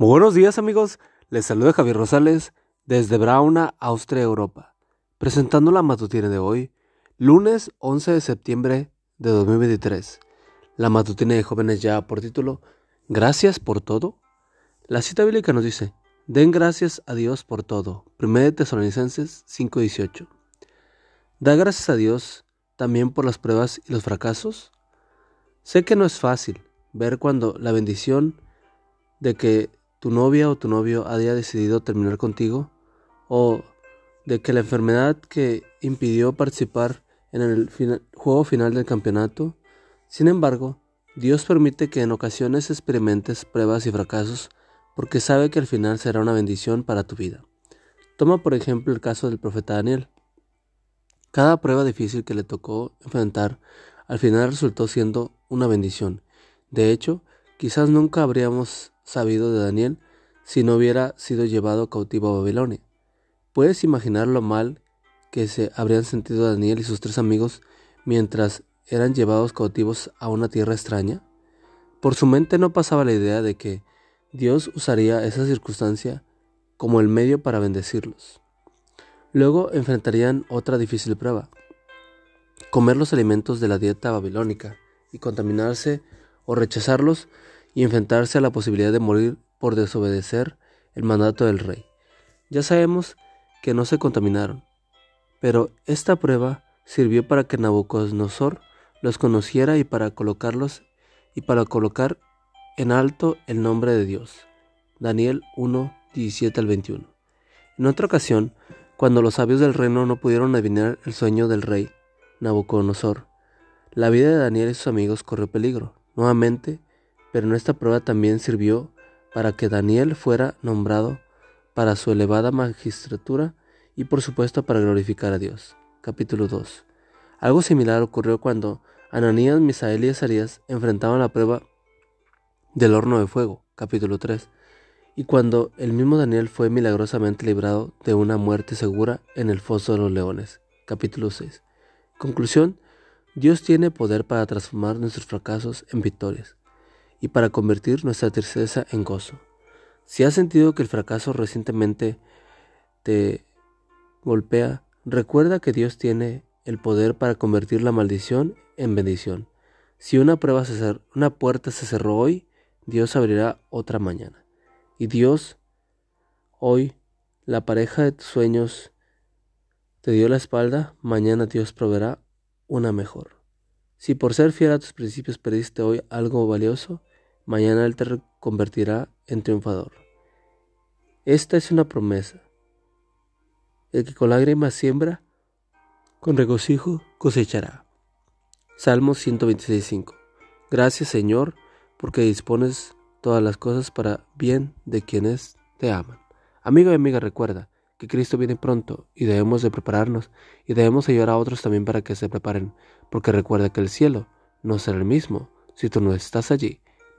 Muy buenos días amigos, les saluda Javier Rosales desde Brauna, Austria, Europa, presentando la matutina de hoy, lunes 11 de septiembre de 2023. La matutina de jóvenes ya por título, Gracias por todo. La cita bíblica nos dice, Den gracias a Dios por todo. 1 Tesalonicenses 5:18. Da gracias a Dios también por las pruebas y los fracasos. Sé que no es fácil ver cuando la bendición de que tu novia o tu novio haya decidido terminar contigo o de que la enfermedad que impidió participar en el juego final del campeonato. Sin embargo, Dios permite que en ocasiones experimentes pruebas y fracasos porque sabe que al final será una bendición para tu vida. Toma por ejemplo el caso del profeta Daniel. Cada prueba difícil que le tocó enfrentar al final resultó siendo una bendición. De hecho, quizás nunca habríamos sabido de Daniel si no hubiera sido llevado cautivo a Babilonia. ¿Puedes imaginar lo mal que se habrían sentido Daniel y sus tres amigos mientras eran llevados cautivos a una tierra extraña? Por su mente no pasaba la idea de que Dios usaría esa circunstancia como el medio para bendecirlos. Luego enfrentarían otra difícil prueba, comer los alimentos de la dieta babilónica y contaminarse o rechazarlos enfrentarse a la posibilidad de morir por desobedecer el mandato del rey. Ya sabemos que no se contaminaron, pero esta prueba sirvió para que Nabucodonosor los conociera y para colocarlos y para colocar en alto el nombre de Dios. Daniel 1, 17 al 21. En otra ocasión, cuando los sabios del reino no pudieron adivinar el sueño del rey Nabucodonosor, la vida de Daniel y sus amigos corrió peligro. Nuevamente, pero esta prueba también sirvió para que Daniel fuera nombrado para su elevada magistratura y por supuesto para glorificar a Dios. Capítulo 2. Algo similar ocurrió cuando Ananías, Misael y Azarías enfrentaban la prueba del horno de fuego. Capítulo 3 y cuando el mismo Daniel fue milagrosamente librado de una muerte segura en el foso de los leones. Capítulo 6. Conclusión. Dios tiene poder para transformar nuestros fracasos en victorias y para convertir nuestra tristeza en gozo. Si has sentido que el fracaso recientemente te golpea, recuerda que Dios tiene el poder para convertir la maldición en bendición. Si una, prueba una puerta se cerró hoy, Dios abrirá otra mañana. Y Dios, hoy, la pareja de tus sueños, te dio la espalda, mañana Dios proveerá una mejor. Si por ser fiel a tus principios perdiste hoy algo valioso, mañana Él te convertirá en triunfador. Esta es una promesa. El que con lágrimas siembra, con regocijo cosechará. Salmo 126.5. Gracias Señor, porque dispones todas las cosas para bien de quienes te aman. Amigo y amiga, recuerda que Cristo viene pronto y debemos de prepararnos y debemos ayudar a otros también para que se preparen, porque recuerda que el cielo no será el mismo si tú no estás allí.